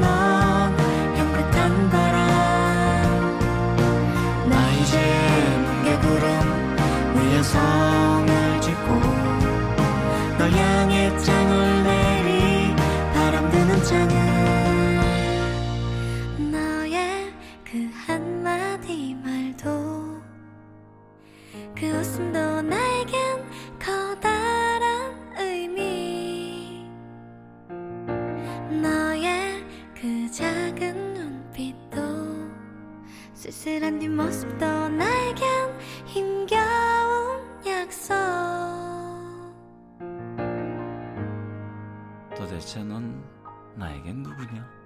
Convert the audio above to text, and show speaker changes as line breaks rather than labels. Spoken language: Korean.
넌 향긋한 바람. 나 이제 뭉게 구름 위에 성
작은 눈빛도 쓸쓸한 뒷모습도 나에겐 힘겨운 약속
도대체 넌 나에겐 누구냐?